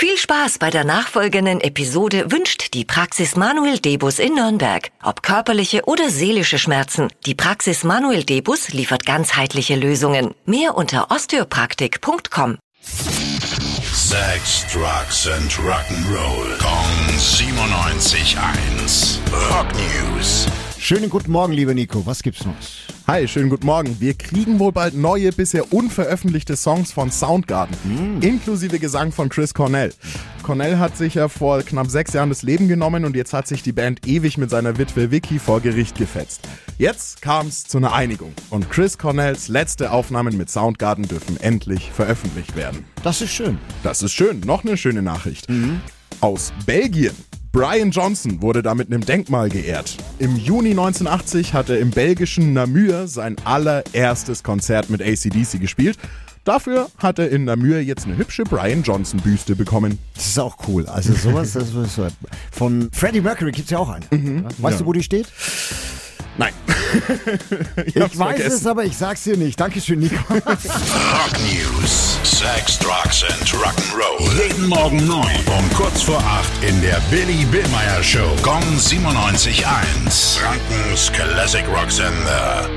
Viel Spaß bei der nachfolgenden Episode wünscht die Praxis Manuel Debus in Nürnberg. Ob körperliche oder seelische Schmerzen, die Praxis Manuel Debus liefert ganzheitliche Lösungen. Mehr unter osteopraktik.com. Sex, Drugs and Rock'n'Roll. Kong 97.1. Rock News. Schönen guten Morgen, lieber Nico. Was gibt's Neues? Hi, schönen guten Morgen. Wir kriegen wohl bald neue, bisher unveröffentlichte Songs von Soundgarden, Hm. inklusive Gesang von Chris Cornell. Cornell hat sich ja vor knapp sechs Jahren das Leben genommen und jetzt hat sich die Band ewig mit seiner Witwe Vicky vor Gericht gefetzt. Jetzt kam es zu einer Einigung und Chris Cornells letzte Aufnahmen mit Soundgarden dürfen endlich veröffentlicht werden. Das ist schön. Das ist schön. Noch eine schöne Nachricht. Aus Belgien. Brian Johnson wurde da mit einem Denkmal geehrt. Im Juni 1980 hat er im belgischen Namur sein allererstes Konzert mit ACDC gespielt. Dafür hat er in Namur jetzt eine hübsche Brian Johnson Büste bekommen. Das ist auch cool. Also sowas, das ist. Von Freddie Mercury gibt's ja auch eine. Weißt du, wo die steht? Nein. Ich, hab's weiß vergessen. es, aber ich sag's dir nicht. Dankeschön, Nico. Rock News. Sex, Drugs and Rock'n'Roll. Jeden Morgen 9 um kurz vor 8 in der Billy Billmeyer Show. Gong 97.1. Frankens Classic Rock Sender.